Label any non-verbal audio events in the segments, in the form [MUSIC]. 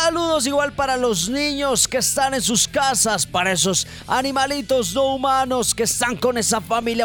Saludos igual para los niños que están en sus casas, para esos animalitos no humanos que están con esa familia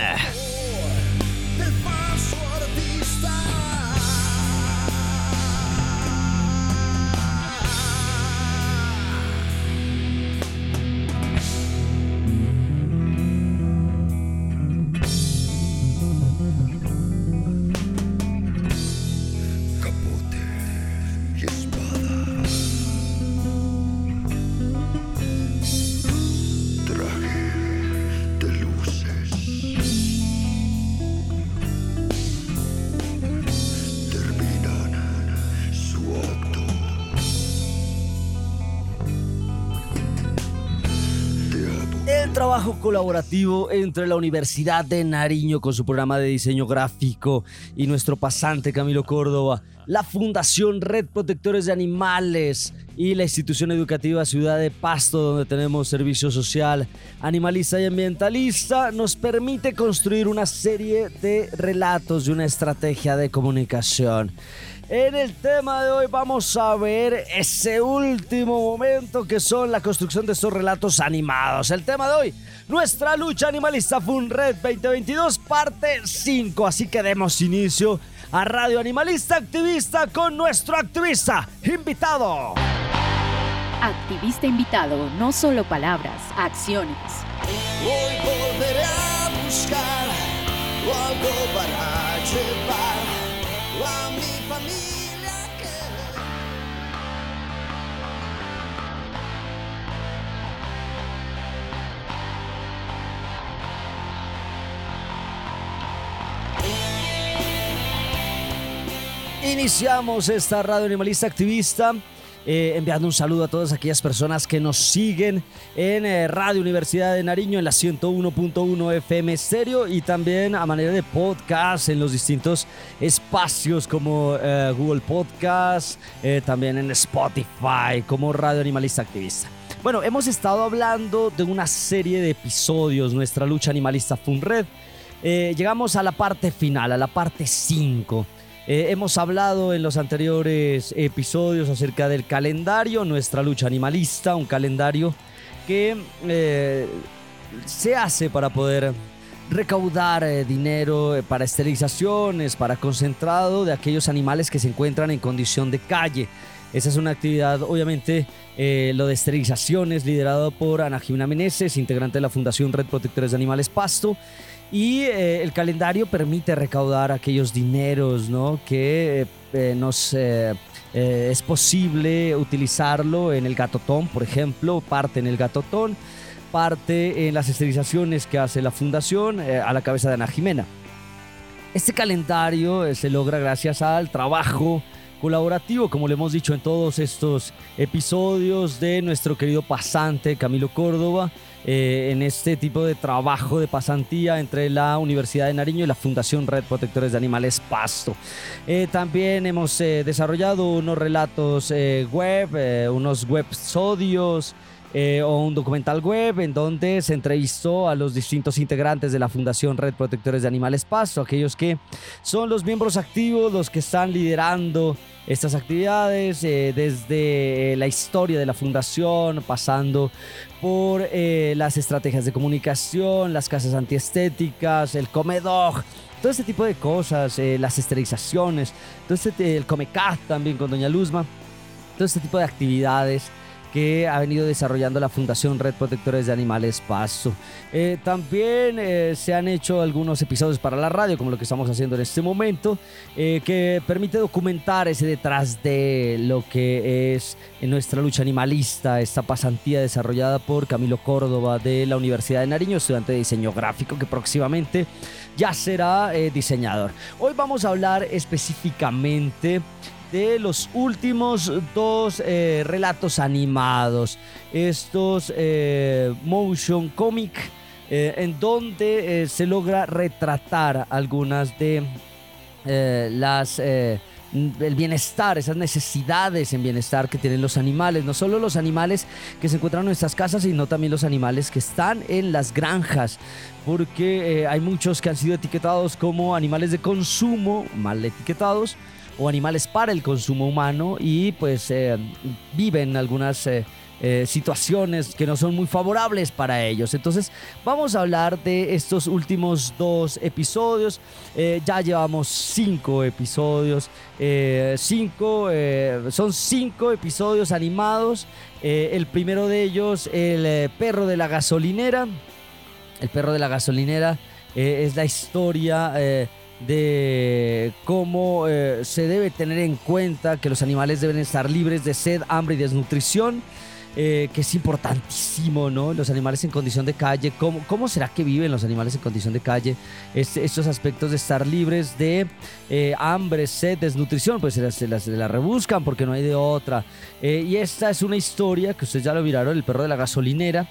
Trabajo colaborativo entre la Universidad de Nariño con su programa de diseño gráfico y nuestro pasante Camilo Córdoba, la Fundación Red Protectores de Animales y la institución educativa Ciudad de Pasto, donde tenemos servicio social, animalista y ambientalista, nos permite construir una serie de relatos y una estrategia de comunicación. En el tema de hoy vamos a ver ese último momento que son la construcción de estos relatos animados. El tema de hoy, nuestra lucha animalista FUNRED 2022, parte 5. Así que demos inicio a Radio Animalista Activista con nuestro activista invitado. Activista invitado, no solo palabras, acciones. Hoy volveré a buscar algo para llevar Iniciamos esta radio animalista activista. eh, enviando un saludo a todas aquellas personas que nos siguen en eh, Radio Universidad de Nariño en la 101.1 FM Stereo y también a manera de podcast en los distintos espacios como eh, Google Podcast, también en Spotify como Radio Animalista Activista. Bueno, hemos estado hablando de una serie de episodios, nuestra lucha animalista Funred. Eh, llegamos a la parte final, a la parte 5. Eh, hemos hablado en los anteriores episodios acerca del calendario, nuestra lucha animalista, un calendario que eh, se hace para poder recaudar eh, dinero para esterilizaciones, para concentrado de aquellos animales que se encuentran en condición de calle. Esa es una actividad, obviamente, lo de esterilizaciones, liderado por Ana Jimena Meneses, integrante de la Fundación Red Protectores de Animales Pasto. Y eh, el calendario permite recaudar aquellos dineros ¿no? que eh, nos eh, es posible utilizarlo en el gatotón, por ejemplo, parte en el gatotón, parte en las esterilizaciones que hace la fundación a la cabeza de Ana Jimena. Este calendario se logra gracias al trabajo colaborativo, como le hemos dicho en todos estos episodios de nuestro querido pasante Camilo Córdoba, eh, en este tipo de trabajo de pasantía entre la Universidad de Nariño y la Fundación Red Protectores de Animales Pasto. Eh, también hemos eh, desarrollado unos relatos web, unos websodios. o un documental web en donde se entrevistó a los distintos integrantes de la Fundación Red Protectores de Animales Pasto, aquellos que son los miembros activos, los que están liderando estas actividades desde la historia de la fundación, pasando por eh, las estrategias de comunicación, las casas antiestéticas, el comedor, todo este tipo de cosas, eh, las esterilizaciones, todo este, el comecat también con Doña Luzma, todo este tipo de actividades que ha venido desarrollando la Fundación Red Protectores de Animales Paso. Eh, también eh, se han hecho algunos episodios para la radio, como lo que estamos haciendo en este momento, eh, que permite documentar ese detrás de lo que es nuestra lucha animalista, esta pasantía desarrollada por Camilo Córdoba de la Universidad de Nariño, estudiante de diseño gráfico que próximamente ya será diseñador. Hoy vamos a hablar específicamente de los últimos dos eh, relatos animados, estos eh, motion comic, eh, en donde se logra retratar algunas de las el bienestar, esas necesidades en bienestar que tienen los animales, no solo los animales que se encuentran en nuestras casas, sino también los animales que están en las granjas, porque hay muchos que han sido etiquetados como animales de consumo, mal etiquetados, o animales para el consumo humano y pues eh, viven algunas eh, eh, situaciones que no son muy favorables para ellos. Entonces vamos a hablar de estos últimos dos episodios. ya llevamos cinco episodios. cinco, son cinco episodios animados. el primero de ellos, el perro de la gasolinera. El perro de la gasolinera es la historia de cómo eh, se debe tener en cuenta que los animales deben estar libres de sed, hambre y desnutrición. Eh, que es importantísimo, ¿no? Los animales en condición de calle, ¿cómo, cómo será que viven los animales en condición de calle? estos aspectos de estar libres de eh, hambre, sed, desnutrición, pues se las, se las, rebuscan porque no hay de otra. y esta es una historia que ustedes ya lo miraron, el perro de la gasolinera,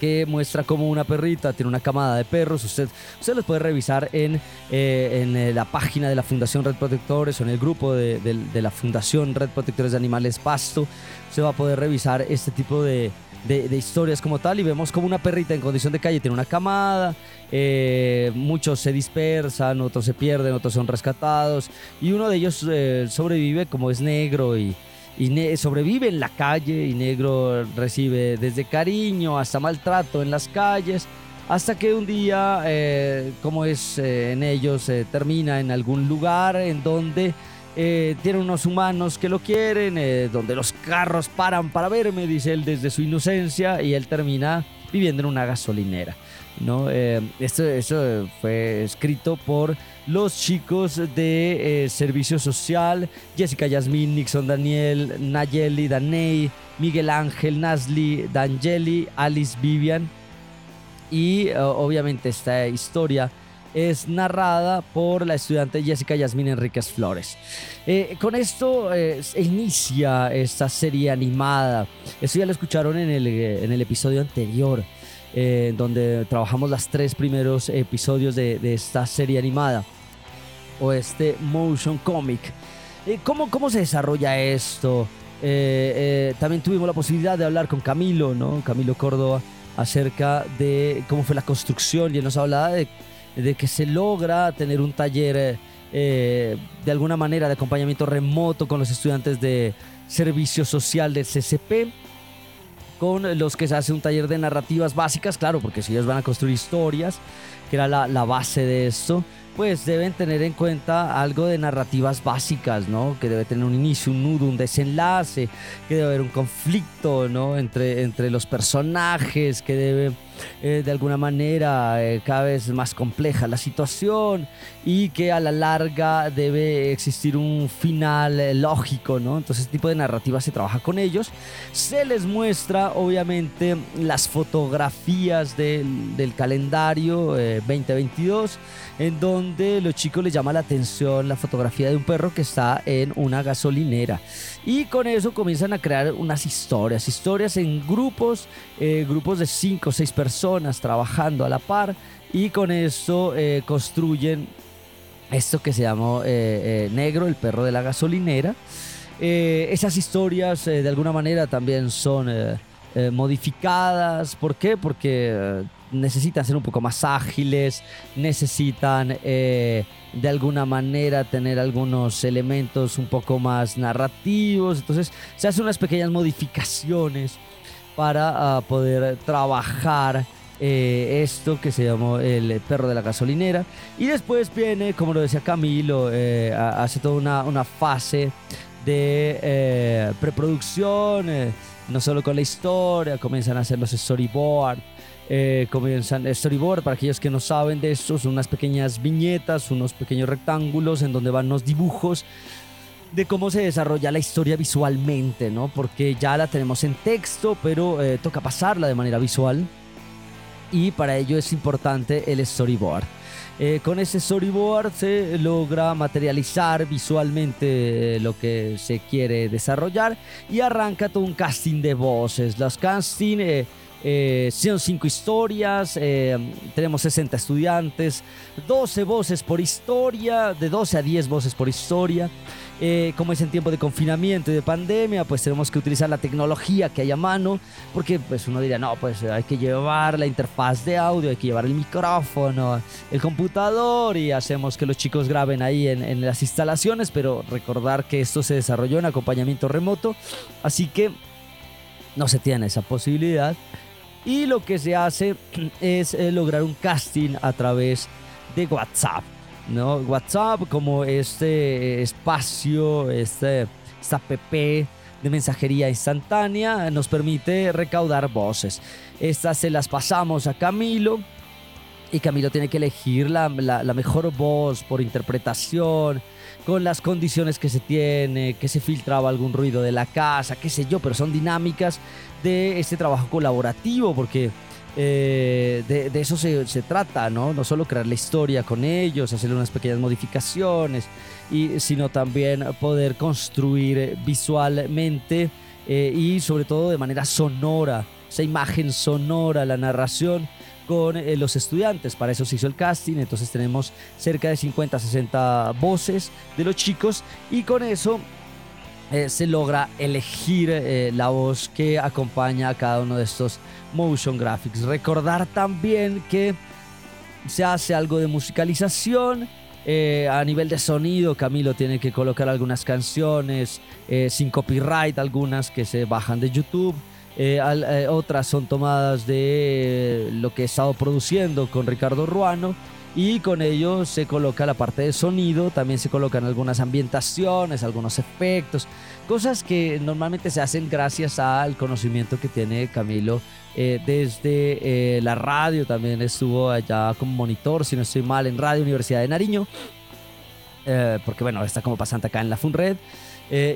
que muestra como una perrita tiene una camada de perros. Usted, usted los puede revisar en, eh, en eh, la página de la Fundación Red Protectores o en el grupo de, la Fundación Red Protectores de Animales Pasto. Usted va a poder revisar este tipo de, historias como tal y vemos como una perrita en condición de calle tiene una camada, eh, muchos se dispersan, otros se pierden, otros son rescatados y uno de ellos sobrevive como es negro y y sobrevive en la calle y Negro recibe desde cariño hasta maltrato en las calles, hasta que un día, eh, como es eh, en ellos, eh, termina en algún lugar en donde tiene unos humanos que lo quieren, donde los carros paran para verme, dice él desde su inocencia, y él termina viviendo en una gasolinera. ¿No? esto, eso fue escrito por los chicos de eh, Servicio Social, Jessica Yasmin, Nixon Daniel, Nayeli, Daney, Miguel Ángel, Nasli, Dangeli, Alice Vivian. Y eh, obviamente esta historia es narrada por la estudiante Jessica Yasmin Enríquez Flores. Eh, con esto inicia esta serie animada. Esto ya lo escucharon en el, en el episodio anterior. Donde trabajamos los tres primeros episodios de, esta serie animada o este motion comic. Eh, ¿Cómo, cómo se desarrolla esto? Eh, eh, también tuvimos la posibilidad de hablar con Camilo, ¿no? Camilo Córdoba, acerca de cómo fue la construcción y él nos hablaba de que se logra tener un taller de alguna manera de acompañamiento remoto con los estudiantes de servicio social del CCP con los que se hace un taller de narrativas básicas, claro, porque si ellos van a construir historias, que era la, base de esto, pues deben tener en cuenta algo de narrativas básicas, ¿no? Que debe tener un inicio, un nudo, un desenlace, que debe haber un conflicto, ¿no? Entre, entre los personajes, que debe eh, de alguna manera eh, cada vez más compleja la situación y que a la larga debe existir un final eh, lógico, ¿no? Entonces este tipo de narrativa se trabaja con ellos. Se les muestra obviamente las fotografías del, calendario 2022 en donde los chicos les llama la atención la fotografía de un perro que está en una gasolinera. Y con eso comienzan a crear unas historias, historias en grupos, grupos de 5 o 6 personas personas trabajando a la par y con eso eh, construyen esto que se llamó eh, eh, Negro, el perro de la gasolinera. esas historias de alguna manera también son modificadas. ¿Por qué? Porque necesitan ser un poco más ágiles, necesitan de alguna manera tener algunos elementos un poco más narrativos. Entonces se hacen unas pequeñas modificaciones para ah, poder trabajar eh, esto que se llamó el perro de la gasolinera. Y después viene, como lo decía Camilo, eh, hace toda una, una fase de eh, preproducción, no solo con la historia, comienzan a hacer los storyboards. comienzan storyboard para aquellos que no saben de esto son unas pequeñas viñetas unos pequeños rectángulos en donde van los dibujos de cómo se desarrolla la historia visualmente, ¿no? Porque ya la tenemos en texto, pero eh, toca pasarla de manera visual. Y para ello es importante el storyboard. Eh, con ese storyboard se logra materializar visualmente eh, lo que se quiere desarrollar y arranca todo un casting de voces. Los casting son cinco historias, tenemos 60 estudiantes, 12 voces por historia, de 12 a 10 voces por historia. Eh, como es en tiempo de confinamiento y de pandemia, pues tenemos que utilizar la tecnología que hay a mano, porque pues uno diría, no, pues hay que llevar la interfaz de audio, hay que llevar el micrófono, el computador y hacemos que los chicos graben ahí en, las instalaciones, pero recordar que esto se desarrolló en acompañamiento remoto, así que no se tiene esa posibilidad. Y lo que se hace [CLEARS THROAT] es eh, lograr un casting a través de WhatsApp. ¿No? WhatsApp como este espacio, este, esta app de mensajería instantánea nos permite recaudar voces. Estas se las pasamos a Camilo y Camilo tiene que elegir la, la, mejor voz por interpretación, con las condiciones que se tiene, que se filtraba algún ruido de la casa, qué sé yo, pero son dinámicas de este trabajo colaborativo porque eh, de, eso se, trata, ¿no? No solo crear la historia con ellos, hacerle unas pequeñas modificaciones, y, sino también poder construir visualmente eh, y sobre todo de manera sonora, esa imagen sonora, la narración con eh, los estudiantes. Para eso se hizo el casting, entonces tenemos cerca de 50, 60 voces de los chicos y con eso se logra elegir la voz que acompaña a cada uno de estos motion graphics. Recordar también que se hace algo de musicalización. Eh, a nivel de sonido, Camilo tiene que colocar algunas canciones eh, sin copyright, algunas que se bajan de YouTube. Eh, otras son tomadas de lo que he estado produciendo con Ricardo Ruano y con ello se coloca la parte de sonido, también se colocan algunas ambientaciones, algunos efectos, cosas que normalmente se hacen gracias al conocimiento que tiene Camilo eh, desde eh, la radio, también estuvo allá como monitor, si no estoy mal, en Radio Universidad de Nariño, eh, porque bueno, está como pasante acá en la FUNRED.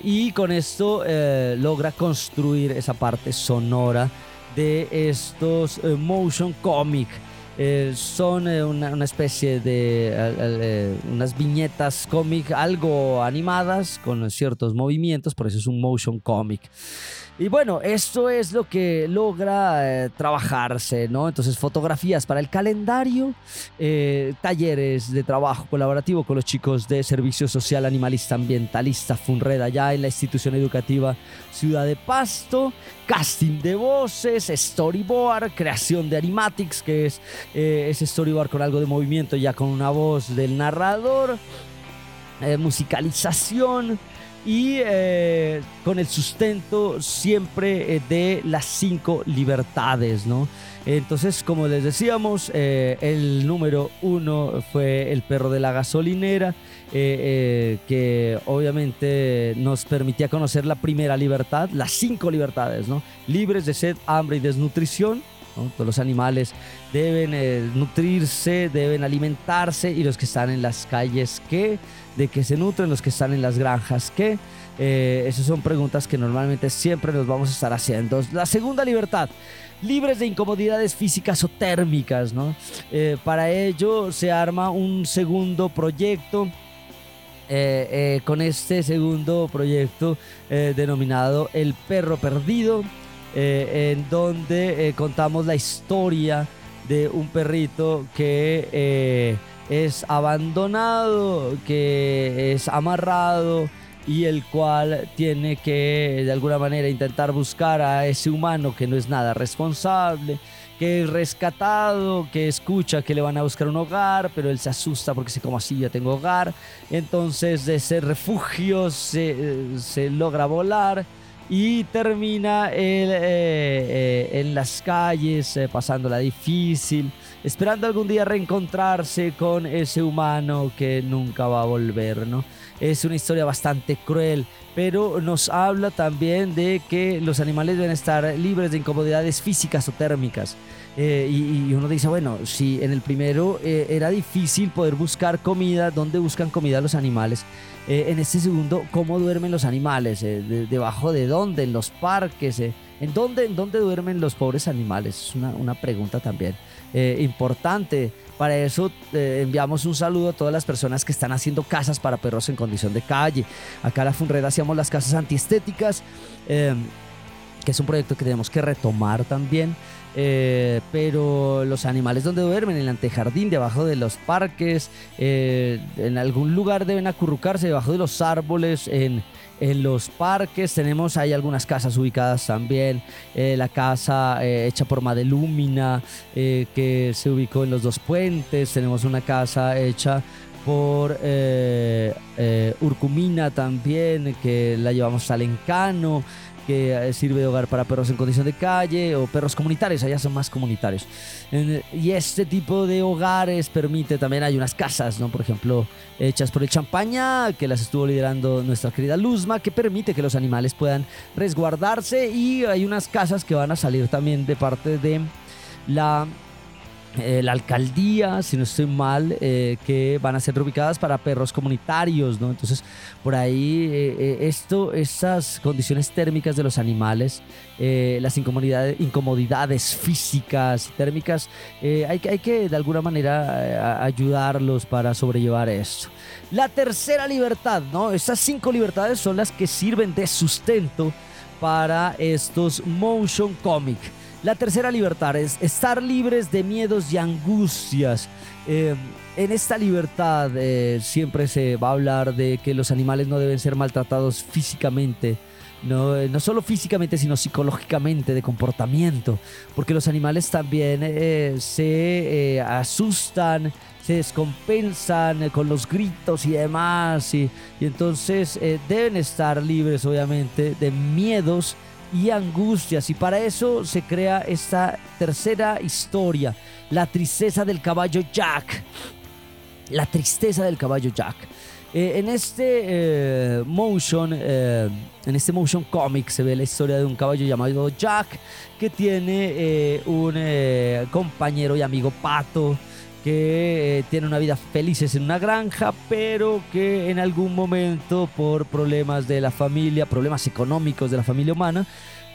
y con esto logra construir esa parte sonora de estos motion comic eh, son eh, una, especie de eh, unas viñetas cómic algo animadas con ciertos movimientos, por eso es un motion comic. Y bueno, esto es lo que logra trabajarse, ¿no? Entonces, fotografías para el calendario, talleres de trabajo colaborativo con los chicos de Servicio Social Animalista Ambientalista Funreda, allá en la institución educativa Ciudad de Pasto, casting de voces, storyboard, creación de animatics, que es eh, ese storyboard con algo de movimiento ya con una voz del narrador. eh, musicalización y eh, con el sustento siempre eh, de las cinco libertades, ¿no? Entonces, como les decíamos, eh, el número uno fue el perro de la gasolinera, que obviamente nos permitía conocer la primera libertad, las cinco libertades, ¿no? Libres de sed, hambre y desnutrición. Todos los animales deben nutrirse, deben alimentarse y los que están en las calles, ¿qué? De qué se nutren los que están en las granjas, ¿qué? Eh, esas son preguntas que normalmente siempre nos vamos a estar haciendo. La segunda libertad, libres de incomodidades físicas o térmicas, ¿no? Eh, para ello se arma un segundo proyecto. Eh, con este segundo proyecto denominado El Perro Perdido, en donde contamos la historia de un perrito que es abandonado, que es amarrado y el cual tiene que de alguna manera intentar buscar a ese humano que no es nada responsable, que es rescatado, que escucha que le van a buscar un hogar, pero él se asusta porque se como así ya tengo hogar, entonces de ese refugio se, se logra volar y termina eh, eh, en las calles eh, pasándola difícil esperando algún día reencontrarse con ese humano que nunca va a volver, ¿no? Es una historia bastante cruel, pero nos habla también de que los animales deben estar libres de incomodidades físicas o térmicas. Eh, y, uno dice, bueno, si en el primero eh, era difícil poder buscar comida, ¿dónde buscan comida los animales? Eh, en este segundo, ¿cómo duermen los animales? ¿Debajo de dónde? ¿En los parques? ¿En dónde, ¿En dónde duermen los pobres animales? Es una, una pregunta también. Eh, importante. Para eso eh, enviamos un saludo a todas las personas que están haciendo casas para perros en condición de calle. Acá en la Funreda hacíamos las casas antiestéticas, eh, que es un proyecto que tenemos que retomar también. pero los animales donde duermen, en el antejardín, debajo de los parques, en algún lugar deben acurrucarse debajo de los árboles, en, en los parques. Tenemos ahí algunas casas ubicadas también. Eh, la casa eh, hecha por Madelúmina, eh, que se ubicó en los dos puentes. Tenemos una casa hecha por Urcumina también, que la llevamos al Encano que eh, sirve de hogar para perros en condición de calle o perros comunitarios, allá son más comunitarios. Y este tipo de hogares permite también, hay unas casas, ¿no? Por ejemplo, hechas por el Champaña, que las estuvo liderando nuestra querida Luzma, que permite que los animales puedan resguardarse y hay unas casas que van a salir también de parte de la eh, la alcaldía, si no estoy mal, eh, que van a ser ubicadas para perros comunitarios, ¿no? Entonces, por ahí, eh, esto, esas condiciones térmicas de los animales, las incomodidades, físicas y térmicas, hay, hay que de alguna manera ayudarlos para sobrellevar esto. La tercera libertad, ¿no? Estas cinco libertades son las que sirven de sustento para estos motion comic. La tercera libertad es estar libres de miedos y angustias. Eh, en esta libertad eh, siempre se va a hablar de que los animales no deben ser maltratados físicamente. No, eh, no solo físicamente, sino psicológicamente, de comportamiento. Porque los animales también se asustan, se descompensan con los gritos y demás. Y, y entonces deben estar libres, obviamente, de miedos y angustias. Y para eso se crea esta tercera historia, la tristeza del caballo Jack. La tristeza del caballo Jack. Eh, en este eh, motion, eh, en este motion comic se ve la historia de un caballo llamado Jack que tiene un compañero y amigo pato que tiene una vida felices en una granja, pero que en algún momento por problemas de la familia, problemas económicos de la familia humana,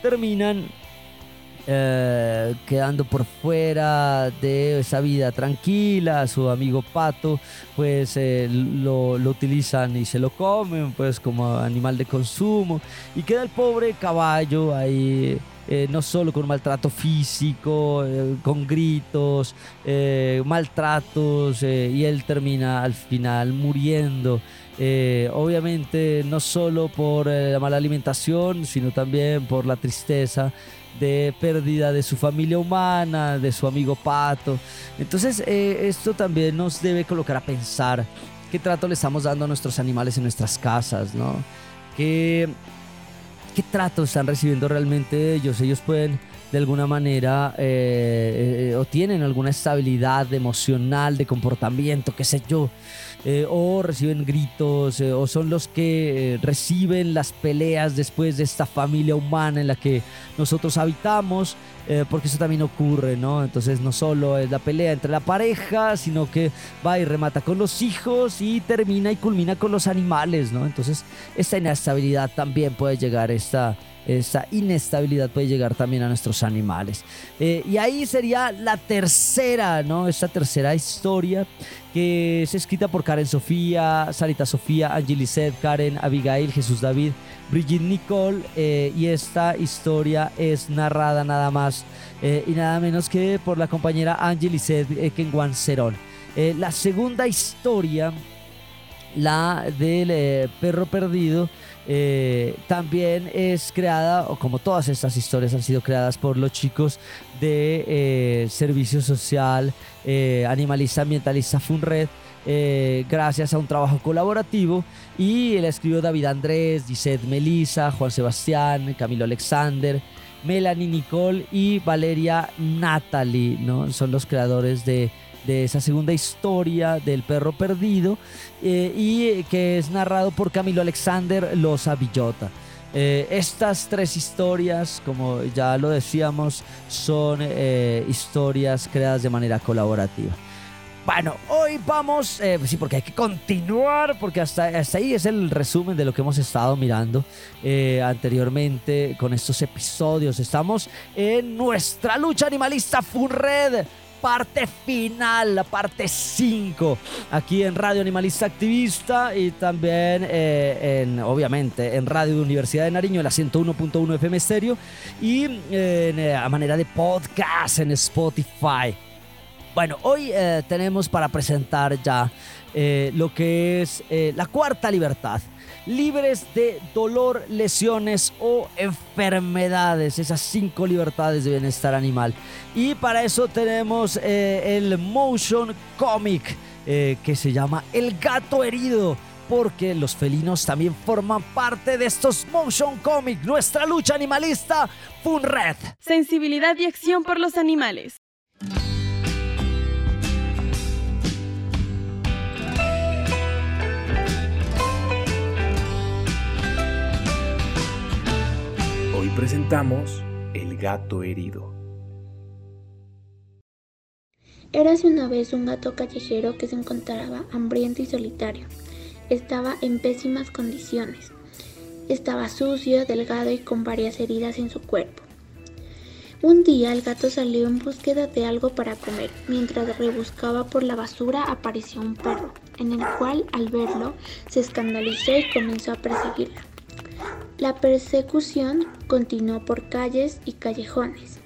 terminan eh, quedando por fuera de esa vida tranquila, su amigo Pato pues eh, lo, lo, utilizan y se lo comen pues como animal de consumo. Y queda el pobre caballo ahí eh, no solo con maltrato físico, eh, con gritos, eh, maltratos, y él termina al final muriendo. obviamente no solo por la mala alimentación, sino también por la tristeza de pérdida de su familia humana, de su amigo Pato. Entonces esto también nos debe colocar a pensar qué trato le estamos dando a nuestros animales en nuestras casas, ¿no? ¿Qué, qué trato están recibiendo realmente ellos? Ellos pueden de alguna manera eh, eh, o tienen alguna estabilidad emocional, de comportamiento, qué sé yo, eh, o reciben gritos, o son los que reciben las peleas después de esta familia humana en la que nosotros habitamos, porque eso también ocurre, ¿no? Entonces no solo es la pelea entre la pareja, sino que va y remata con los hijos y termina y culmina con los animales, ¿no? Entonces esta inestabilidad también puede llegar a esta esa inestabilidad puede llegar también a nuestros animales. Eh, y ahí sería la tercera, ¿no? Esta tercera historia que es escrita por Karen Sofía, Sarita Sofía, Angelicet, Karen, Abigail, Jesús David, Brigitte Nicole. Eh, y esta historia es narrada nada más eh, y nada menos que por la compañera Angelicet Kenwan Cerón. la segunda historia, la del perro perdido, eh, también es creada, o como todas estas historias han sido creadas por los chicos de eh, Servicio Social eh, Animalista Ambientalista FUNRED, gracias a un trabajo colaborativo. Y la escribió David Andrés, Gisette Melisa, Juan Sebastián, Camilo Alexander, Melanie Nicole y Valeria Natalie, ¿no? Son los creadores de de esa segunda historia del perro perdido eh, y que es narrado por Camilo Alexander Loza Villota. Eh, estas tres historias, como ya lo decíamos, son eh, historias creadas de manera colaborativa. Bueno, hoy vamos, sí, porque hay que continuar, porque hasta, hasta, ahí es el resumen de lo que hemos estado mirando anteriormente con estos episodios. Estamos en nuestra lucha animalista Funred parte final, la parte 5, aquí en Radio Animalista Activista y también eh, en, obviamente, en Radio Universidad de Nariño, en la 101.1 FM Stereo y eh, a manera de podcast en Spotify. Bueno, hoy eh, tenemos para presentar ya lo que es la cuarta libertad libres de dolor, lesiones o enfermedades. Esas cinco libertades de bienestar animal. Y para eso tenemos eh, el motion comic eh, que se llama El gato herido. Porque los felinos también forman parte de estos motion comic. Nuestra lucha animalista, Funred. Sensibilidad y acción por los animales. Presentamos El gato herido. Érase una vez un gato callejero que se encontraba hambriento y solitario. Estaba en pésimas condiciones. Estaba sucio, delgado y con varias heridas en su cuerpo. Un día el gato salió en búsqueda de algo para comer. Mientras rebuscaba por la basura apareció un perro, en el cual al verlo se escandalizó y comenzó a perseguirlo. La persecución continuó por calles y callejones.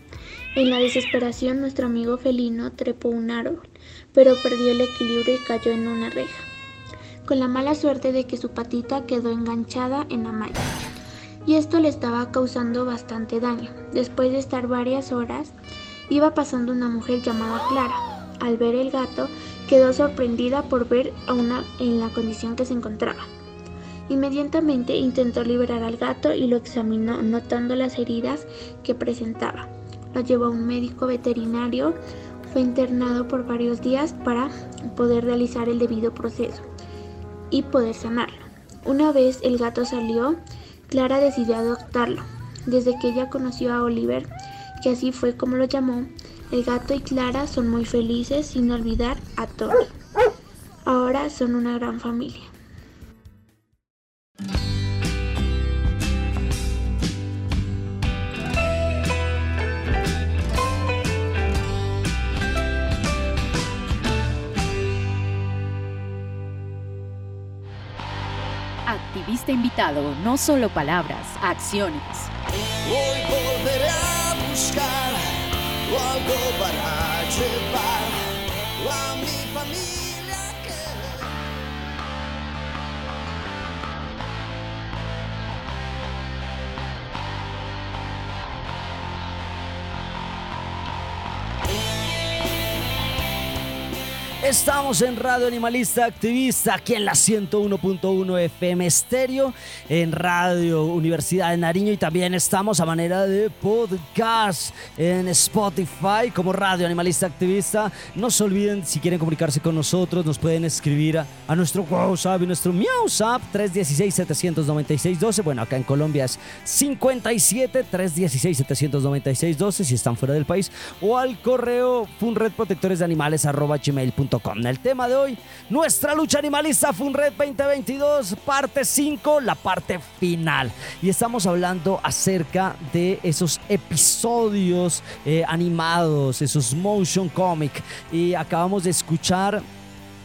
En la desesperación nuestro amigo felino trepó un árbol, pero perdió el equilibrio y cayó en una reja, con la mala suerte de que su patita quedó enganchada en la malla. Y esto le estaba causando bastante daño. Después de estar varias horas, iba pasando una mujer llamada Clara. Al ver el gato, quedó sorprendida por ver a una en la condición que se encontraba. Inmediatamente intentó liberar al gato y lo examinó, notando las heridas que presentaba. Lo llevó a un médico veterinario, fue internado por varios días para poder realizar el debido proceso y poder sanarlo. Una vez el gato salió, Clara decidió adoptarlo. Desde que ella conoció a Oliver, que así fue como lo llamó, el gato y Clara son muy felices sin olvidar a Tony. Ahora son una gran familia. Activista invitado, no solo palabras, acciones. Hoy a buscar algo para Estamos en Radio Animalista Activista, aquí en la 101.1 FM Estéreo, en Radio Universidad de Nariño y también estamos a manera de podcast en Spotify como Radio Animalista Activista. No se olviden, si quieren comunicarse con nosotros, nos pueden escribir a, a nuestro WhatsApp y nuestro MiauSap 316-796-12. Bueno, acá en Colombia es 57-316-796-12 si están fuera del país o al correo funredprotectoresdeanimales.gmail.com el tema de hoy, nuestra lucha animalista Funred 2022, parte 5, la parte final. Y estamos hablando acerca de esos episodios eh, animados, esos motion comic. Y acabamos de escuchar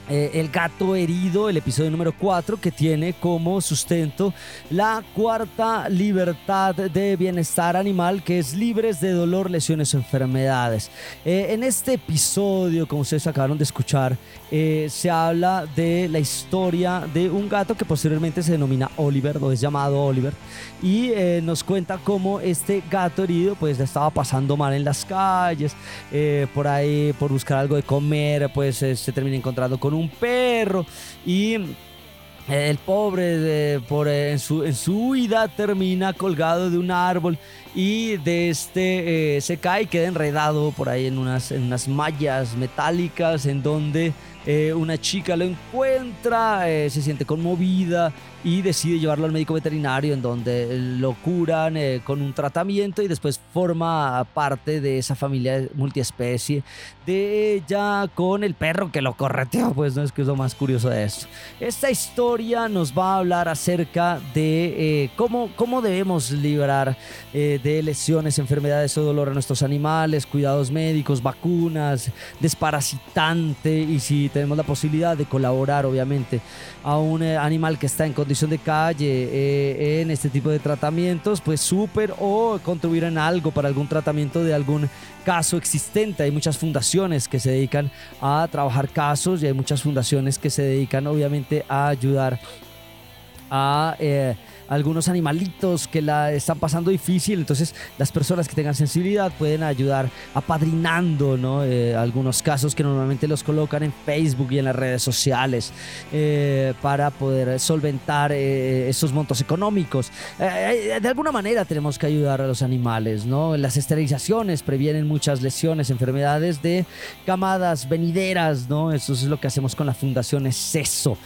eh, el gato herido, el episodio número 4, que tiene como sustento la cuarta libertad de bienestar animal, que es libres de dolor, lesiones o enfermedades. Eh, en este episodio, como ustedes acabaron de escuchar, eh, se habla de la historia de un gato que posteriormente se denomina Oliver, o es llamado Oliver, y nos cuenta cómo este gato herido pues estaba pasando mal en las calles, por ahí por buscar algo de comer, pues se termina encontrando con un perro y eh, el pobre por, eh, en, su, en su huida termina colgado de un árbol y de este eh, se cae y queda enredado por ahí en unas, en unas mallas metálicas en donde una chica lo encuentra, se siente conmovida y decide llevarlo al médico veterinario en donde lo curan eh, con un tratamiento y después forma parte de esa familia multiespecie de ella con el perro que lo correteó, pues no es que es lo más curioso de esto. Esta historia nos va a hablar acerca de eh, cómo, cómo debemos librar eh, de lesiones, enfermedades o dolor a nuestros animales, cuidados médicos, vacunas, desparasitante y si tenemos la posibilidad de colaborar obviamente a un animal que está en condiciones de calle eh, en este tipo de tratamientos, pues súper o contribuir en algo para algún tratamiento de algún caso existente. Hay muchas fundaciones que se dedican a trabajar casos y hay muchas fundaciones que se dedican obviamente a ayudar a... Eh, algunos animalitos que la están pasando difícil. Entonces, las personas que tengan sensibilidad pueden ayudar apadrinando ¿no? Eh, algunos casos que normalmente los colocan en Facebook y en las redes sociales eh, para poder solventar eh, esos montos económicos. de alguna manera tenemos que ayudar a los animales. ¿no? Las esterilizaciones previenen muchas lesiones, enfermedades de camadas venideras. ¿no? Eso es lo que hacemos con la Fundación Es eso,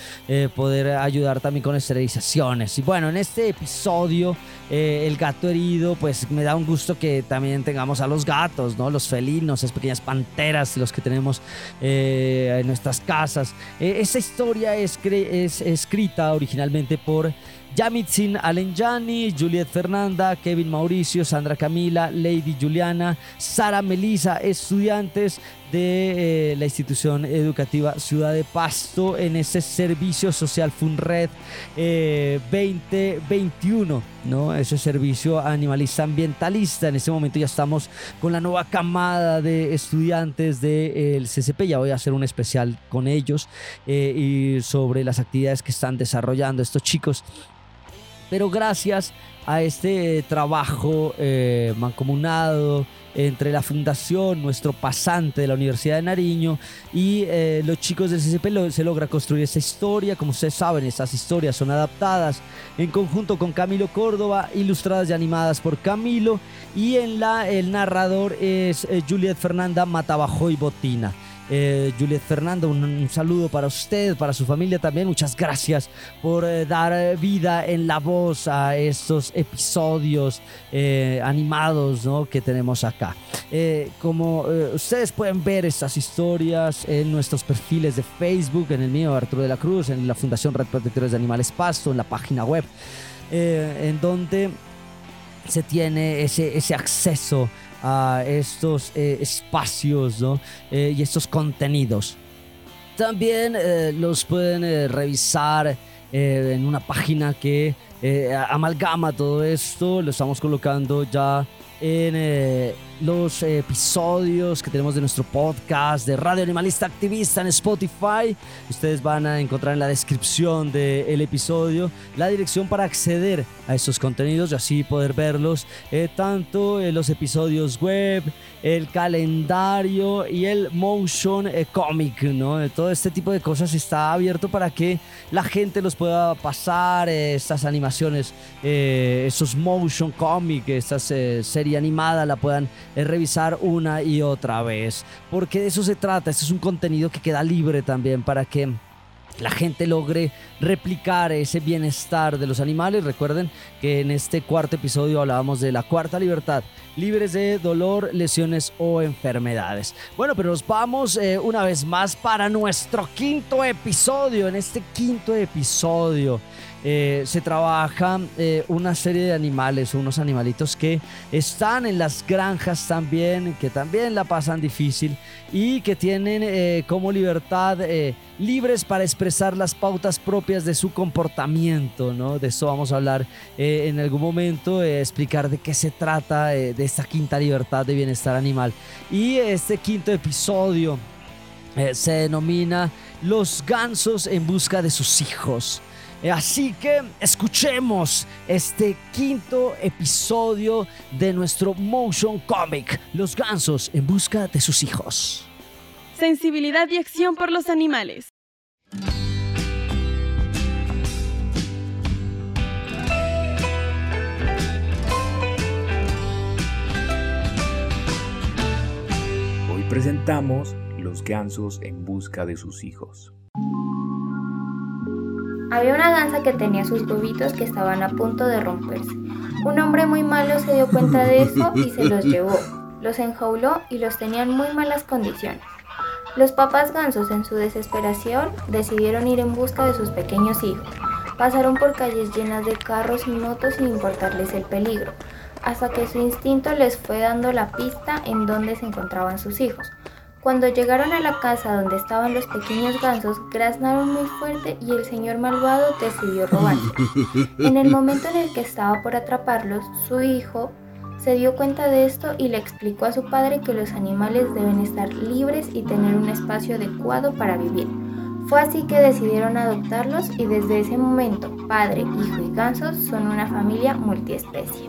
poder ayudar también con esterilizaciones. Y bueno, en este este episodio, eh, el gato herido, pues me da un gusto que también tengamos a los gatos, ¿no? Los felinos, esas pequeñas panteras, los que tenemos eh, en nuestras casas. Eh, esta historia es, es escrita originalmente por Yamitsin Alenjani, Juliet Fernanda, Kevin Mauricio, Sandra Camila, Lady Juliana, Sara Melisa, estudiantes de eh, la institución educativa Ciudad de Pasto en ese servicio social FUNRED 2021, eh, ¿no? Ese servicio animalista ambientalista. En este momento ya estamos con la nueva camada de estudiantes del CCP. Ya voy a hacer un especial con ellos eh, y sobre las actividades que están desarrollando estos chicos pero gracias a este trabajo eh, mancomunado entre la fundación, nuestro pasante de la Universidad de Nariño y eh, los chicos del CCP se logra construir esta historia. Como ustedes saben, estas historias son adaptadas en conjunto con Camilo Córdoba, ilustradas y animadas por Camilo y en la el narrador es eh, Juliet Fernanda Matabajo y Botina. Eh, Juliet Fernando, un, saludo para usted, para su familia también. Muchas gracias por eh, dar vida en la voz a estos episodios eh, animados que tenemos acá. como ustedes pueden ver estas historias en nuestros perfiles de Facebook, en el mío Arturo de la Cruz, en la Fundación Red Protectores de Animales Pasto, en la página web, en donde se tiene ese acceso a estos eh, espacios eh, y estos contenidos. También eh, los pueden revisar en una página que amalgama todo esto. Lo estamos colocando ya en los episodios que tenemos de nuestro podcast de Radio Animalista Activista en Spotify. Ustedes van a encontrar en la descripción del episodio la dirección para acceder a estos contenidos y así poder verlos, eh, tanto los episodios web, el calendario y el motion eh, comic, ¿no? Todo este tipo de cosas está abierto para que la gente los pueda pasar, eh, estas animaciones, esos motion comic, esta serie animada la puedan revisar una y otra vez. Porque de eso se trata, este es un contenido que queda libre también para que la gente logre replicar ese bienestar de los animales. Recuerden que en este cuarto episodio hablábamos de la cuarta libertad, libres de dolor, lesiones o enfermedades. Bueno, pero nos vamos eh, una vez más para nuestro quinto episodio. En este quinto episodio eh, se trabaja eh, una serie de animales, unos animalitos que están en las granjas también, que también la pasan difícil y que tienen eh, como libertad libres para expresar las pautas propias de su comportamiento, ¿no? De eso vamos a hablar en algún momento, explicar de qué se trata de esta quinta libertad de bienestar animal. Y este quinto episodio se denomina Los gansos en busca de sus hijos. Así que escuchemos este quinto episodio de nuestro motion comic, Los gansos en busca de sus hijos. Sensibilidad y acción por los animales. Hoy presentamos Los gansos en busca de sus hijos. Había una gansa que tenía sus huevitos que estaban a punto de romperse. Un hombre muy malo se dio cuenta de eso y se los [LAUGHS] llevó. Los enjauló y los tenía en muy malas condiciones. Los papás gansos en su desesperación decidieron ir en busca de sus pequeños hijos. Pasaron por calles llenas de carros y motos sin importarles el peligro, hasta que su instinto les fue dando la pista en donde se encontraban sus hijos. Cuando llegaron a la casa donde estaban los pequeños gansos, graznaron muy fuerte y el señor malvado decidió robar. [LAUGHS] En el momento en el que estaba por atraparlos, su hijo se dio cuenta de esto y le explicó a su padre que los animales deben estar libres y tener un espacio adecuado para vivir. Fue así que decidieron adoptarlos y desde ese momento, padre, hijo y gansos son una familia multiespecie.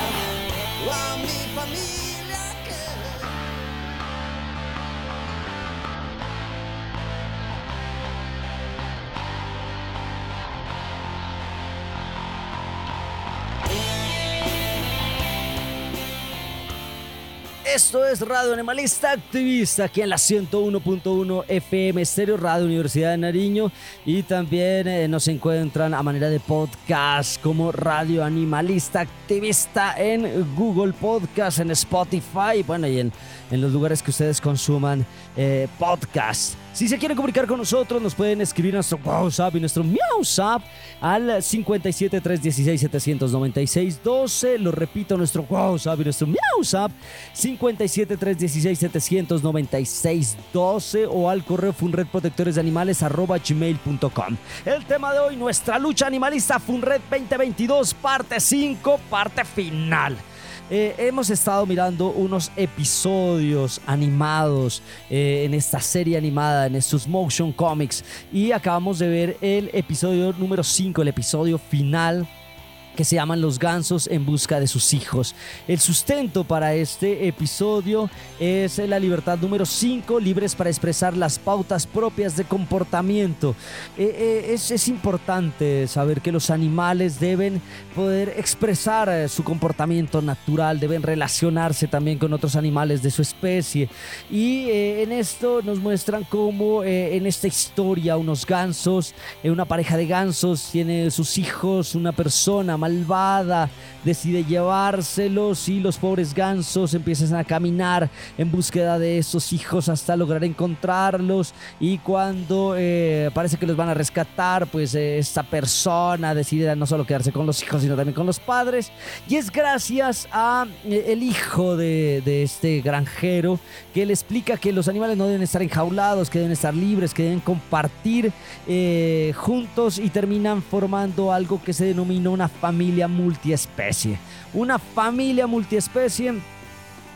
Esto es Radio Animalista Activista aquí en la 101.1 FM Estéreo Radio Universidad de Nariño. Y también eh, nos encuentran a manera de podcast como Radio Animalista Activista en Google Podcast, en Spotify, bueno y en, en los lugares que ustedes consuman eh, podcast. Si se quieren comunicar con nosotros, nos pueden escribir nuestro WhatsApp y nuestro MiauSap al 57 316 796 12. Lo repito, nuestro WhatsApp y nuestro MiauSap 57 316 796 12 o al correo funredprotectoresdeanimales arroba gmail.com. El tema de hoy, nuestra lucha animalista Funred 2022, parte 5, parte final. Eh, hemos estado mirando unos episodios animados eh, en esta serie animada, en estos motion comics, y acabamos de ver el episodio número 5, el episodio final que se llaman Los gansos en busca de sus hijos. El sustento para este episodio es la libertad número 5, libres para expresar las pautas propias de comportamiento. Eh, eh, es, es, importante saber que los animales deben poder expresar eh, su comportamiento natural, deben relacionarse también con otros animales de su especie. Y en esto nos muestran cómo en esta historia unos gansos, una pareja de gansos tiene sus hijos, una persona malvada decide llevárselos y los pobres gansos empiezan a caminar en búsqueda de esos hijos hasta lograr encontrarlos. Y cuando eh, parece que los van a rescatar, pues eh, esta persona decide no solo quedarse con los hijos, sino también con los padres. Y es gracias a eh, el hijo de, de este granjero que le explica que los animales no deben estar enjaulados, que deben estar libres, que deben compartir juntos y terminan formando algo que se denomina una familia multiespecie. Una familia multiespecie,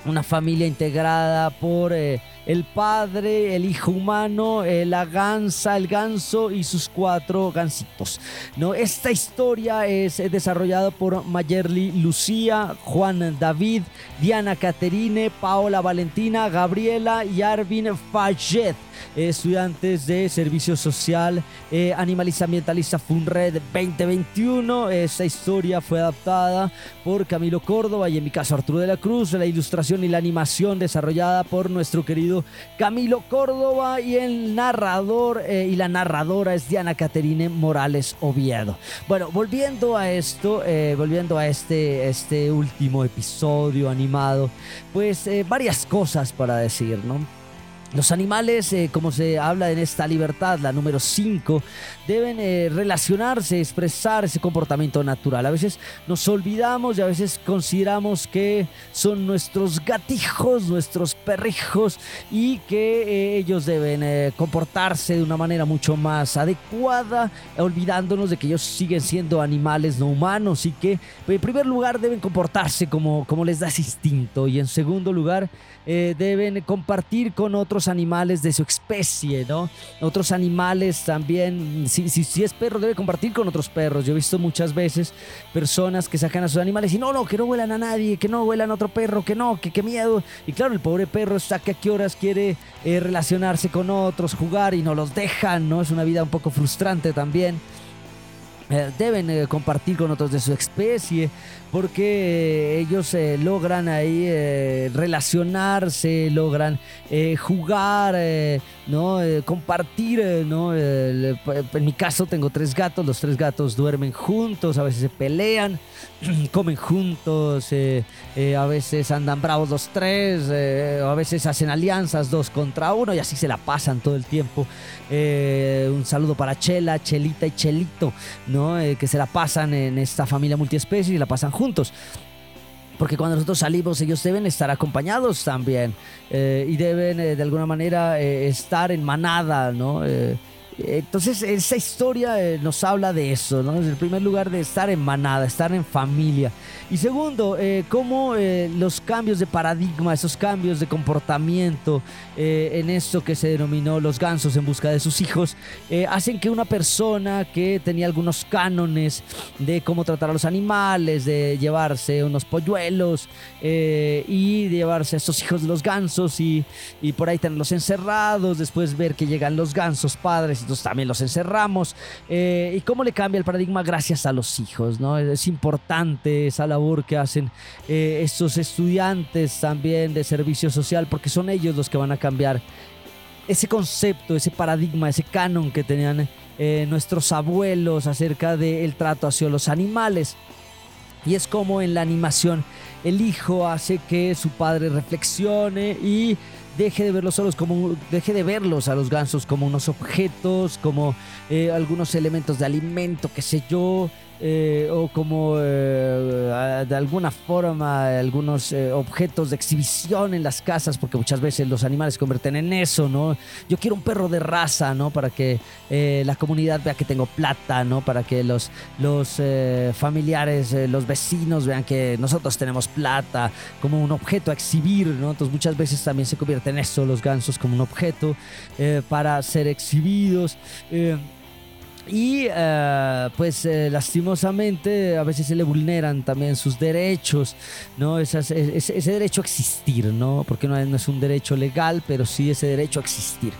una familia integrada por eh, el padre, el hijo humano, eh, la gansa, el ganso y sus cuatro gansitos. ¿no? Esta historia es desarrollada por Mayerly Lucía, Juan David, Diana Caterine, Paola Valentina, Gabriela y Arvin Fayet estudiantes de Servicio Social eh, Animalista Ambientalista FUNRED 2021. Esta historia fue adaptada por Camilo Córdoba y en mi caso Arturo de la Cruz. La ilustración y la animación desarrollada por nuestro querido Camilo Córdoba y el narrador eh, y la narradora es Diana Caterine Morales Oviedo. Bueno, volviendo a esto, eh, volviendo a este, este último episodio animado, pues varias cosas para decir, ¿no? Los animales, eh, como se habla en esta libertad, la número 5, deben eh, relacionarse, expresar ese comportamiento natural. A veces nos olvidamos y a veces consideramos que son nuestros gatijos, nuestros perrijos y que eh, ellos deben comportarse de una manera mucho más adecuada, olvidándonos de que ellos siguen siendo animales no humanos y que en primer lugar deben comportarse como, como les da ese instinto y en segundo lugar deben compartir con otros animales de su especie, ¿no? Otros animales también, si, si, es perro, debe compartir con otros perros. Yo he visto muchas veces personas que sacan a sus animales y no, no, que no huelan a nadie, que no huelan a otro perro, que no, que qué miedo. Y claro, el pobre perro está que a qué horas quiere eh, relacionarse con otros, jugar y no los dejan, ¿no? Es una vida un poco frustrante también. Eh, deben eh, compartir con otros de su especie porque ellos eh, logran ahí relacionarse, logran jugar, ¿no? compartir, ¿no? en mi caso tengo tres gatos, los tres gatos duermen juntos, a veces se pelean, [CLEARS THROAT] comen juntos, a veces andan bravos los tres, a veces hacen alianzas dos contra uno y así se la pasan todo el tiempo. un saludo para Chela, Chelita y Chelito. Eh, que se la pasan en esta familia multiespecie y la pasan juntos. Porque cuando nosotros salimos ellos deben estar acompañados también eh, y deben eh, de alguna manera estar en manada, ¿no? Entonces, esa historia eh, nos habla de eso, ¿no? En primer lugar, de estar en manada, estar en familia. Y segundo, eh, cómo eh, los cambios de paradigma, esos cambios de comportamiento en esto que se denominó los gansos en busca de sus hijos, hacen que una persona que tenía algunos cánones de cómo tratar a los animales, de llevarse unos polluelos y de llevarse a estos hijos de los gansos y, y por ahí tenerlos encerrados, después ver que llegan los gansos padres también los encerramos. Eh, ¿Y cómo le cambia el paradigma gracias a los hijos? ¿no? Es importante esa labor que hacen eh, estos estudiantes también de servicio social porque son ellos los que van a cambiar ese concepto, ese paradigma, ese canon que tenían eh, nuestros abuelos acerca del trato hacia los animales. Y es como en la animación el hijo hace que su padre reflexione y deje de verlos solos como deje de verlos a los gansos como unos objetos, como eh, algunos elementos de alimento, qué sé yo, eh, o como eh, de alguna forma algunos eh, objetos de exhibición en las casas, porque muchas veces los animales se convierten en eso, ¿no? Yo quiero un perro de raza, ¿no? Para que la comunidad vea que tengo plata, ¿no? Para que los, los familiares, los vecinos vean que nosotros tenemos plata, como un objeto a exhibir, ¿no? Entonces muchas veces también se convierten en eso los gansos como un objeto para ser exhibidos. Y eh, pues eh, lastimosamente a veces se le vulneran también sus derechos, ¿no? ese, derecho a existir, ¿no? Porque no, es un derecho legal, pero sí ese derecho a existir.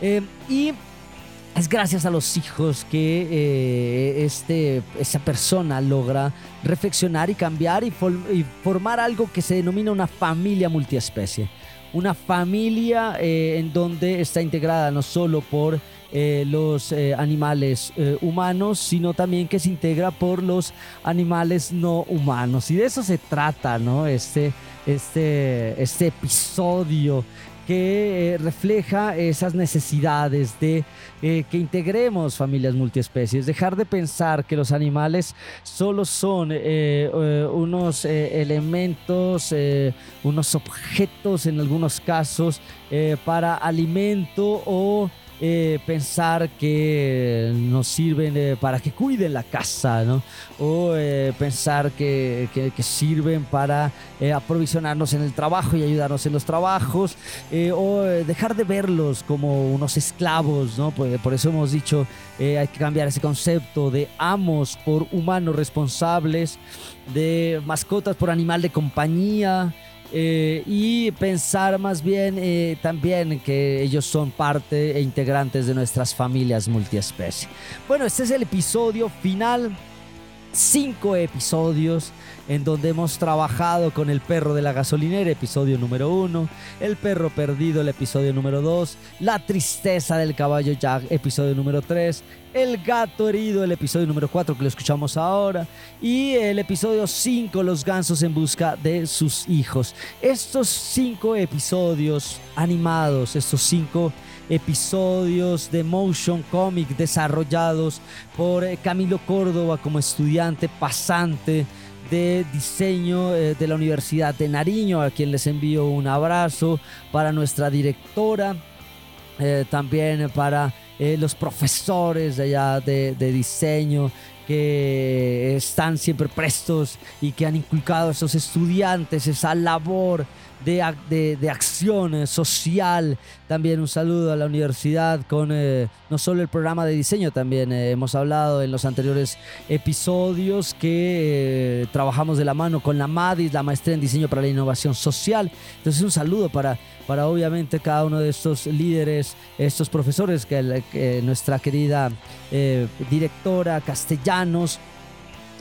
Eh, y es gracias a los hijos que este, esa persona logra reflexionar y cambiar y, y, formar algo que se denomina una familia multiespecie. Una familia en donde está integrada no solo por eh, los eh, animales eh, humanos, sino también que se integra por los animales no humanos. Y de eso se trata, ¿no? Este, este, este episodio que refleja esas necesidades de que integremos familias multiespecies, dejar de pensar que los animales solo son unos elementos, unos objetos en algunos casos para alimento o eh, pensar que nos sirven eh, para que cuiden la casa, ¿no? O eh, pensar que, que, sirven para aprovisionarnos en el trabajo y ayudarnos en los trabajos, o dejar de verlos como unos esclavos, ¿no? Pues, por eso hemos dicho, hay que cambiar ese concepto de amos por humanos responsables, de mascotas por animal de compañía. Eh, y pensar más bien eh, también que ellos son parte e integrantes de nuestras familias multiespecie. Bueno, este es el episodio final cinco episodios en donde hemos trabajado con el perro de la gasolinera, episodio número uno, el perro perdido, el episodio número dos, la tristeza del caballo Jack, episodio número tres, el gato herido, el episodio número cuatro que lo escuchamos ahora, y el episodio cinco, los gansos en busca de sus hijos. Estos cinco episodios animados, estos cinco episodios de motion comic desarrollados por Camilo Córdoba como estudiante pasante de diseño eh, de la Universidad de Nariño, a quien les envío un abrazo, para nuestra directora, eh, también para los profesores de allá de, de diseño que están siempre prestos y que han inculcado a esos estudiantes esa labor de, de, acción social. También un saludo a la universidad con eh, no solo el programa de diseño, también eh, hemos hablado en los anteriores episodios que eh, trabajamos de la mano con la MADIS, la Maestría en Diseño para la Innovación Social. Entonces un saludo para, para obviamente cada uno de estos líderes, estos profesores, que, nuestra querida directora Castellanos,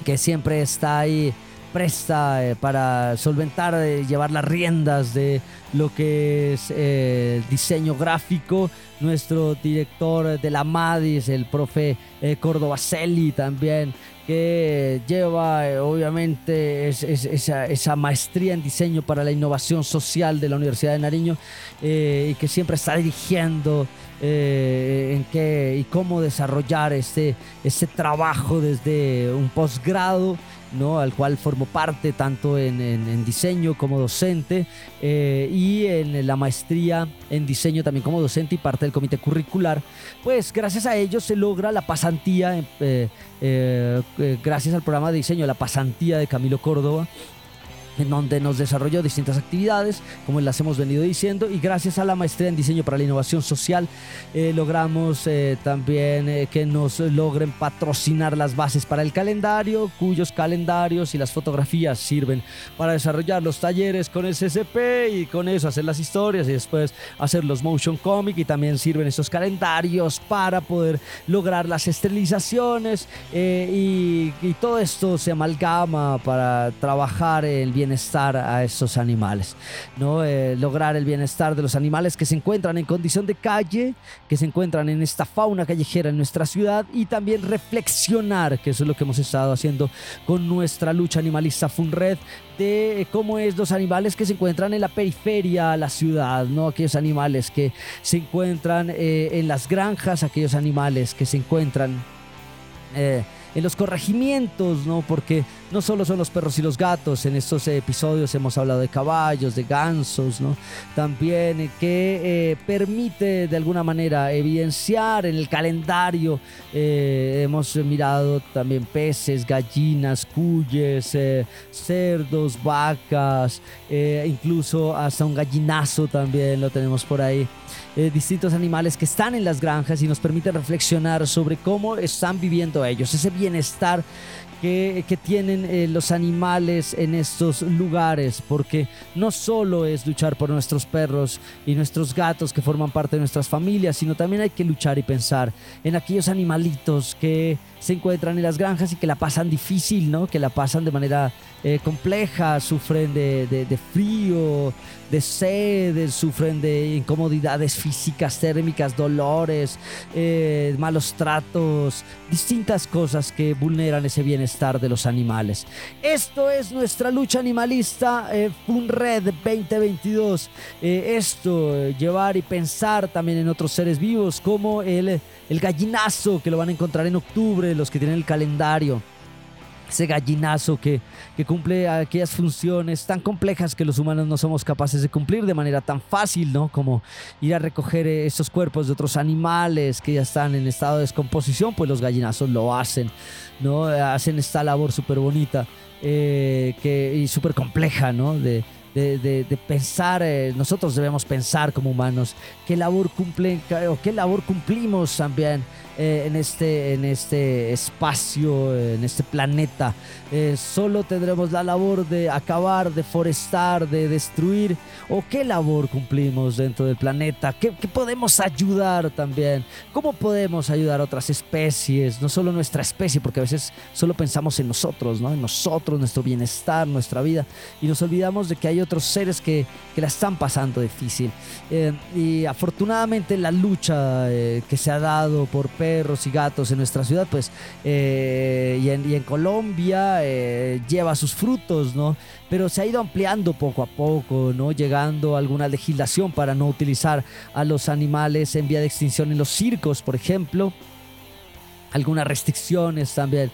que siempre está ahí presta eh, para solventar, eh, llevar las riendas de lo que es eh, diseño gráfico. Nuestro director de la MADIS, el profe Córdoba Celi también, que lleva obviamente esa, maestría en diseño para la innovación social de la Universidad de Nariño y que siempre está dirigiendo en qué y cómo desarrollar este, este trabajo desde un posgrado ¿no? al cual formo parte tanto en, diseño como docente eh, y en la maestría en diseño también como docente y parte del comité curricular, pues gracias a ellos se logra la pasantía, eh, eh, gracias al programa de diseño, la pasantía de Camilo Córdoba en donde nos desarrolló distintas actividades, como las hemos venido diciendo, y gracias a la maestría en diseño para la innovación social eh, logramos eh, también eh, que nos logren patrocinar las bases para el calendario, cuyos calendarios y las fotografías sirven para desarrollar los talleres con el CCP y con eso hacer las historias y después hacer los motion comic y también sirven esos calendarios para poder lograr las esterilizaciones y, todo esto se amalgama para trabajar el bienestar a esos animales, ¿no? Eh, lograr el bienestar de los animales que se encuentran en condición de calle, que se encuentran en esta fauna callejera en nuestra ciudad y también reflexionar, que eso es lo que hemos estado haciendo con nuestra lucha animalista FUNRED, de cómo es los animales que se encuentran en la periferia la ciudad, ¿no? Aquellos animales que se encuentran eh, en las granjas, aquellos animales que se encuentran... Eh, en los corregimientos, ¿no? Porque no solo son los perros y los gatos, en estos episodios hemos hablado de caballos, de gansos, ¿no? También eh, que eh, permite de alguna manera evidenciar en el calendario, eh, hemos mirado también peces, gallinas, cuyes, cerdos, vacas, incluso hasta un gallinazo también lo tenemos por ahí. Eh, distintos animales que están en las granjas y nos permite reflexionar sobre cómo están viviendo ellos, ese bienestar que, que tienen eh, los animales en estos lugares, porque no solo es luchar por nuestros perros y nuestros gatos que forman parte de nuestras familias, sino también hay que luchar y pensar en aquellos animalitos que se encuentran en las granjas y que la pasan difícil, ¿no? Que la pasan de manera eh, compleja, sufren de, de, frío, de sed, sufren de incomodidades físicas, térmicas, dolores, eh, malos tratos, distintas cosas que vulneran ese bienestar de los animales. Esto es nuestra lucha animalista eh, FUNRED 2022. Eh, esto, llevar y pensar también en otros seres vivos como el el gallinazo que lo van a encontrar en octubre, los que tienen el calendario. Ese gallinazo que, que, cumple aquellas funciones tan complejas que los humanos no somos capaces de cumplir de manera tan fácil, ¿no? Como ir a recoger esos cuerpos de otros animales que ya están en estado de descomposición, pues los gallinazos lo hacen, ¿no? Hacen esta labor súper bonita eh, que, y súper compleja, ¿no? De, de, de, de, pensar, eh, nosotros debemos pensar como humanos. Qué labor cumplen o qué labor cumplimos también eh, en, este, en este espacio, en este planeta. Eh, solo tendremos la labor de acabar, de forestar, de destruir, o qué labor cumplimos dentro del planeta, ¿Qué, qué podemos ayudar también, cómo podemos ayudar a otras especies, no solo nuestra especie, porque a veces solo pensamos en nosotros, ¿no? en nosotros, nuestro bienestar, nuestra vida, y nos olvidamos de que hay otros seres que, que la están pasando difícil. Eh, y afortunadamente la lucha eh, que se ha dado por perros y gatos en nuestra ciudad, pues, eh, y, en, y, en, Colombia eh, lleva sus frutos, ¿no? Pero se ha ido ampliando poco a poco, ¿no? Llegando alguna legislación para no utilizar a los animales en vía de extinción en los circos, por ejemplo. Algunas restricciones también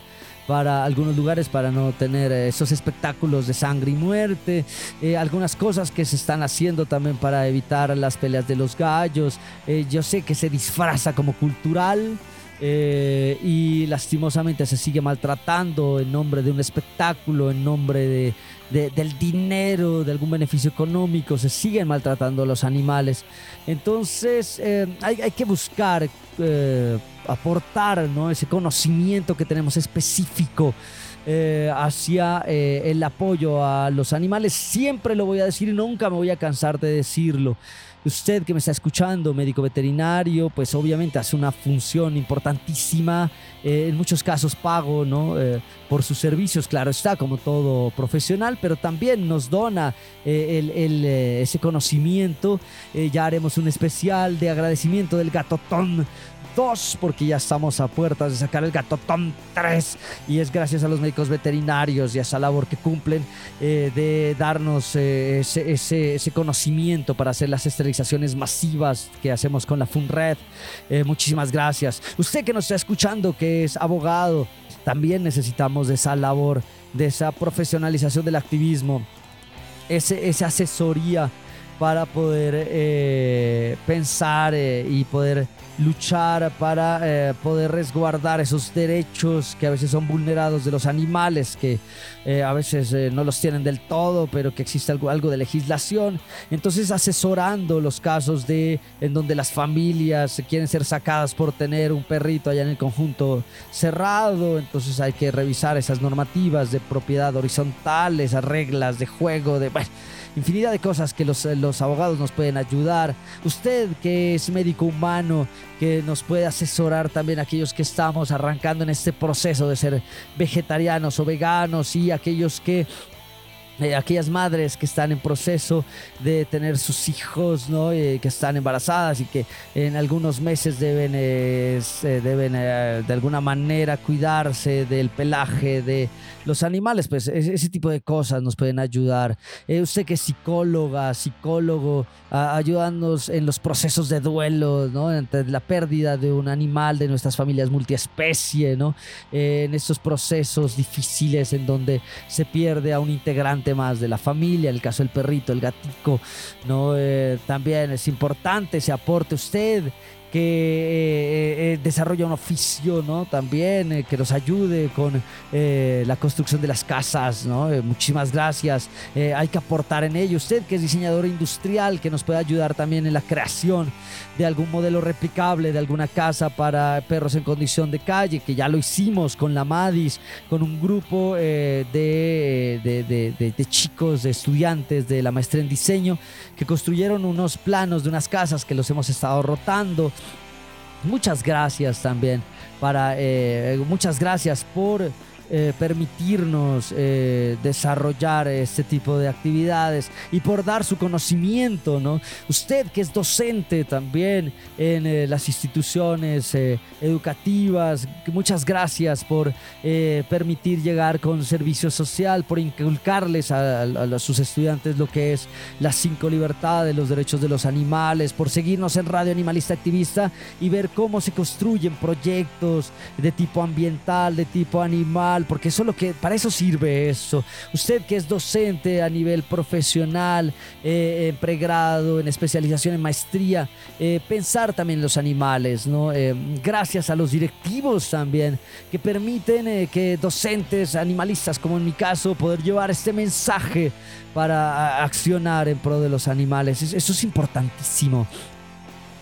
para algunos lugares para no tener esos espectáculos de sangre y muerte, eh, algunas cosas que se están haciendo también para evitar las peleas de los gallos, eh, yo sé que se disfraza como cultural. Eh, y lastimosamente se sigue maltratando en nombre de un espectáculo, en nombre de, de, del dinero, de algún beneficio económico, se siguen maltratando a los animales. Entonces eh, hay, hay, que buscar eh, aportar ¿no? ese conocimiento que tenemos específico. Hacia el apoyo a los animales. Siempre lo voy a decir y nunca me voy a cansar de decirlo. Usted que me está escuchando, médico veterinario, pues obviamente hace una función importantísima, eh, en muchos casos pago, ¿no? Eh, por sus servicios, claro está, como todo profesional, pero también nos dona eh, el, ese conocimiento. ya haremos un especial de agradecimiento del gatotón 2 porque ya estamos a puertas de sacar el Gatotón 3 y es gracias a los médicos veterinarios y a esa labor que cumplen eh, de darnos eh, ese, ese, conocimiento para hacer las esterilizaciones masivas que hacemos con la FUNRED. Eh, muchísimas gracias. Usted que nos está escuchando, que es abogado, también necesitamos de esa labor, de esa profesionalización del activismo, ese, esa asesoría para poder eh, pensar y poder luchar para eh, poder resguardar esos derechos que a veces son vulnerados de los animales, que eh, a veces eh, no los tienen del todo, pero que existe algo, algo, de legislación. Entonces asesorando los casos de en donde las familias quieren ser sacadas por tener un perrito allá en el conjunto cerrado, entonces hay que revisar esas normativas de propiedad horizontal, esas reglas de juego, de... infinidad de cosas que los, los, abogados nos pueden ayudar. Usted que es médico humano, que nos puede asesorar también aquellos que estamos arrancando en este proceso de ser vegetarianos o veganos y aquellos que eh, aquellas madres que están en proceso de tener sus hijos, ¿no? Eh, que están embarazadas y que en algunos meses deben, eh, deben de alguna manera cuidarse del pelaje de los animales, pues ese tipo de cosas nos pueden ayudar. usted que es psicóloga, psicólogo, ayudándonos en los procesos de duelo, ¿no? Entre la pérdida de un animal de nuestras familias multiespecie, ¿no? en estos procesos difíciles en donde se pierde a un integrante más de la familia, el caso del perrito, el gatico, ¿no? Eh, también es importante ese aporte. Usted que desarrolla un oficio, ¿no? También que nos ayude con la construcción de las casas, ¿no? muchísimas gracias. hay que aportar en ello. Usted que es diseñador industrial, que nos puede ayudar también en la creación de algún modelo replicable de alguna casa para perros en condición de calle, que ya lo hicimos con la MADIS, con un grupo de, de, de chicos, de estudiantes de la maestría en diseño, que construyeron unos planos de unas casas que los hemos estado rotando. Muchas gracias también para, eh, muchas gracias por eh, permitirnos eh, desarrollar este tipo de actividades y por dar su conocimiento, ¿no? Usted que es docente también en eh, las instituciones educativas, muchas gracias por permitir llegar con servicio social, por inculcarles a, a, sus estudiantes lo que es las cinco libertades, los derechos de los animales, por seguirnos en Radio Animalista Activista y ver cómo se construyen proyectos de tipo ambiental, de tipo animal, porque eso lo que, para eso sirve eso. Usted que es docente a nivel profesional, eh, en pregrado, en especialización, en maestría, eh, pensar también en los animales, ¿no? Eh, gracias a los directivos también, que permiten que docentes animalistas, como en mi caso, poder llevar este mensaje para accionar en pro de los animales. Eso es importantísimo.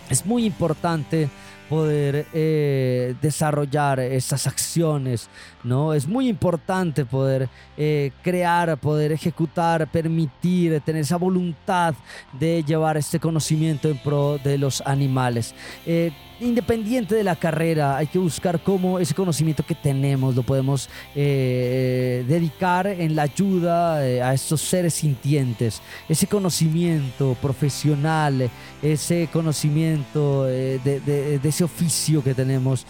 Es muy importante poder eh, desarrollar estas acciones, ¿no? Es muy importante poder eh, crear, poder ejecutar, permitir, tener esa voluntad de llevar este conocimiento en pro de los animales. Eh, independiente de la carrera, hay que buscar cómo ese conocimiento que tenemos lo podemos eh, dedicar en la ayuda eh, a estos seres sintientes. Ese conocimiento profesional, ese conocimiento eh, de, ese oficio que tenemos,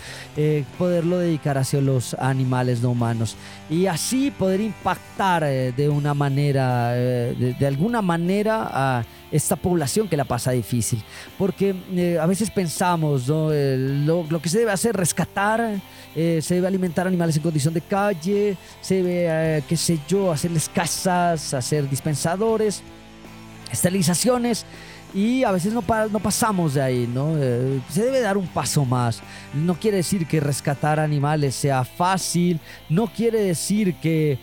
poderlo dedicar hacia los animales no humanos. Y así poder impactar de una manera, de, alguna manera, a esta población que la pasa difícil. Porque a veces pensamos, lo, que se debe hacer, rescatar, eh, se debe alimentar animales en condición de calle, se debe, eh, qué sé yo, hacerles casas, hacer dispensadores, esterilizaciones y a veces no, pasamos de ahí, ¿no? Eh, se debe dar un paso más. No quiere decir que rescatar animales sea fácil, no quiere decir que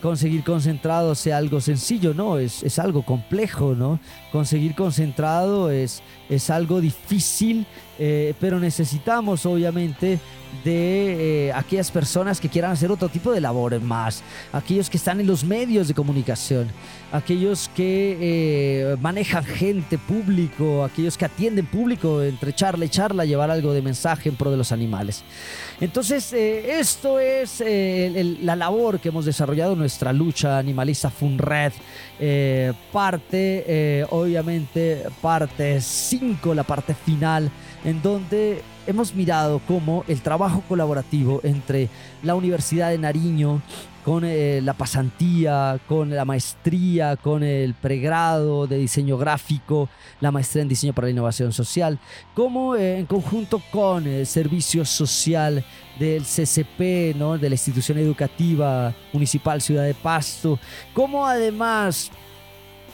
conseguir concentrado sea algo sencillo, no, es, es, algo complejo, ¿no? Conseguir concentrado es, es algo difícil eh, pero necesitamos obviamente de eh, aquellas personas que quieran hacer otro tipo de labores más, aquellos que están en los medios de comunicación, aquellos que eh, manejan gente, público, aquellos que atienden público entre charla y charla, llevar algo de mensaje en pro de los animales. Entonces, esto es la labor que hemos desarrollado nuestra lucha animalista FUNRED. parte, obviamente, parte 5, la parte final en donde hemos mirado cómo el trabajo colaborativo entre la Universidad de Nariño, con eh, la pasantía, con la maestría, con el pregrado de diseño gráfico, la maestría en diseño para la innovación social, como eh, en conjunto con el servicio social del CCP, ¿no? de la institución educativa municipal Ciudad de Pasto, como además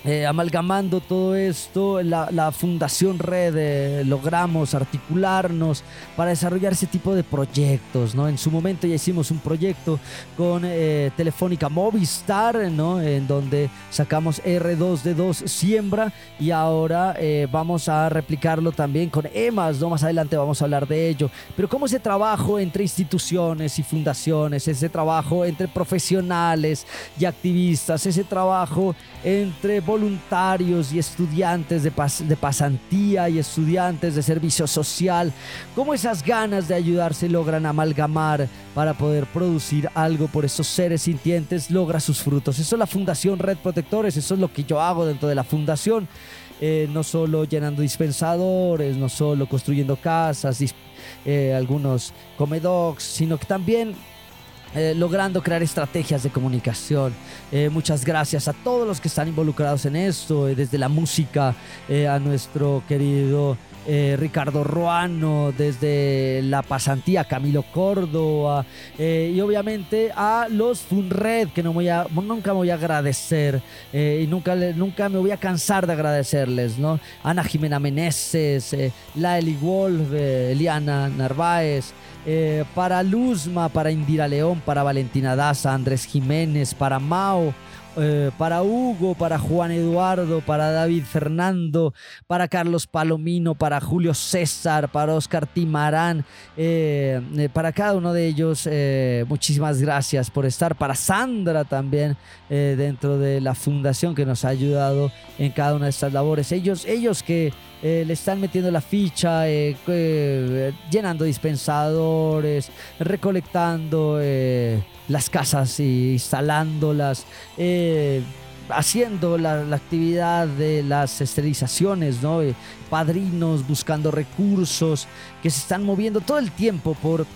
eh, amalgamando todo esto, la, Fundación Red eh, logramos articularnos para desarrollar ese tipo de proyectos, ¿no? En su momento ya hicimos un proyecto con eh, Telefónica Movistar, ¿no? En donde sacamos R2D2 Siembra y ahora vamos a replicarlo también con EMAS, ¿no? Más adelante vamos a hablar de ello. Pero cómo ese trabajo entre instituciones y fundaciones, ese trabajo entre profesionales y activistas, ese trabajo entre voluntarios y estudiantes de, pasantía y estudiantes de servicio social, cómo esas ganas de ayudar se logran amalgamar para poder producir algo por esos seres sintientes, logra sus frutos. Eso es la Fundación Red Protectores, eso es lo que yo hago dentro de la fundación. Eh, no solo llenando dispensadores, no solo construyendo casas, eh, algunos comedocs, sino que también eh, logrando crear estrategias de comunicación. Eh, muchas gracias a todos los que están involucrados en esto, eh, desde la música a nuestro querido eh, Ricardo Ruano, desde la pasantía Camilo Córdoba eh, y obviamente a los Funred que no voy a, nunca me voy a agradecer eh, y nunca, nunca me voy a cansar de agradecerles, ¿no? Ana Jimena Meneses, la Eli Wolf, Eliana Narváez. para Luzma, para Indira León, para Valentina Daza, Andrés Jiménez, para Mao, eh, para Hugo, para Juan Eduardo, para David Fernando, para Carlos Palomino, para Julio César, para Oscar Timarán, eh, eh, para cada uno de ellos, muchísimas gracias por estar, para Sandra también dentro de la fundación que nos ha ayudado en cada una de estas labores. Ellos, ellos que le están metiendo la ficha, llenando dispensadores, recolectando las casas y instalándolas, eh, haciendo la, actividad de las esterilizaciones, ¿no? Eh, padrinos buscando recursos que se están moviendo todo el tiempo por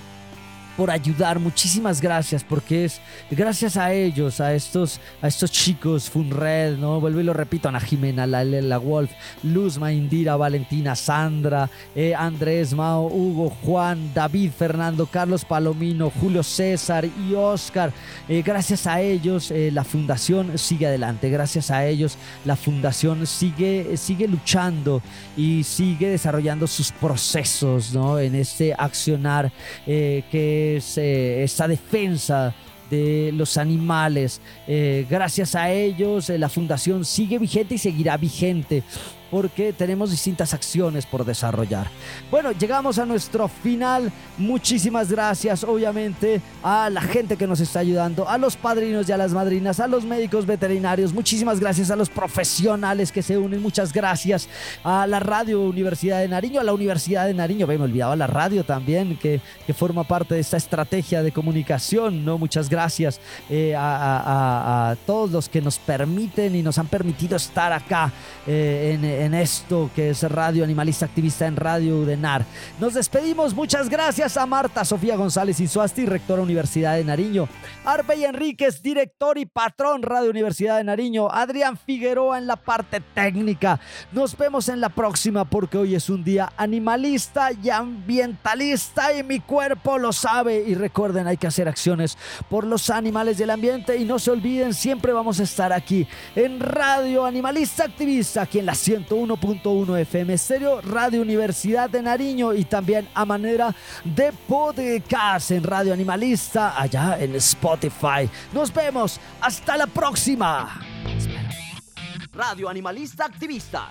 por ayudar. Muchísimas gracias porque es gracias a ellos, a estos, a estos chicos, Funred, ¿no? Vuelvo y lo repito, Ana Jimena, la, la Wolf, Luzma, Indira, Valentina, Sandra, eh, Andrés, Mao, Hugo, Juan, David, Fernando, Carlos Palomino, Julio César y Oscar. Eh, gracias a ellos eh, la fundación sigue adelante. Gracias a ellos la fundación sigue, sigue luchando y sigue desarrollando sus procesos, ¿no? En este accionar que eh, esa defensa de los animales. Eh, gracias a ellos, eh, la fundación sigue vigente y seguirá vigente porque tenemos distintas acciones por desarrollar. Bueno, llegamos a nuestro final. Muchísimas gracias, obviamente, a la gente que nos está ayudando, a los padrinos y a las madrinas, a los médicos veterinarios. Muchísimas gracias a los profesionales que se unen. Muchas gracias a la Radio Universidad de Nariño, a la Universidad de Nariño. Me olvidaba la radio también, que, que forma parte de esta estrategia de comunicación. ¿no? Muchas gracias eh, a, todos los que nos permiten y nos han permitido estar acá eh, en en esto que es Radio Animalista Activista en Radio Udenar. Nos despedimos, muchas gracias a Marta Sofía González Insuasti, rectora Universidad de Nariño, Arbey Enríquez, director y patrón Radio Universidad de Nariño, Adrián Figueroa en la parte técnica. Nos vemos en la próxima porque hoy es un día animalista y ambientalista y mi cuerpo lo sabe. Y recuerden, hay que hacer acciones por los animales del ambiente y no se olviden, siempre vamos a estar aquí en Radio Animalista Activista, aquí en la 100 1.1 FM Estéreo, Radio Universidad de Nariño y también a manera de podcast en Radio Animalista allá en Spotify. Nos vemos, hasta la próxima. Radio Animalista Activista.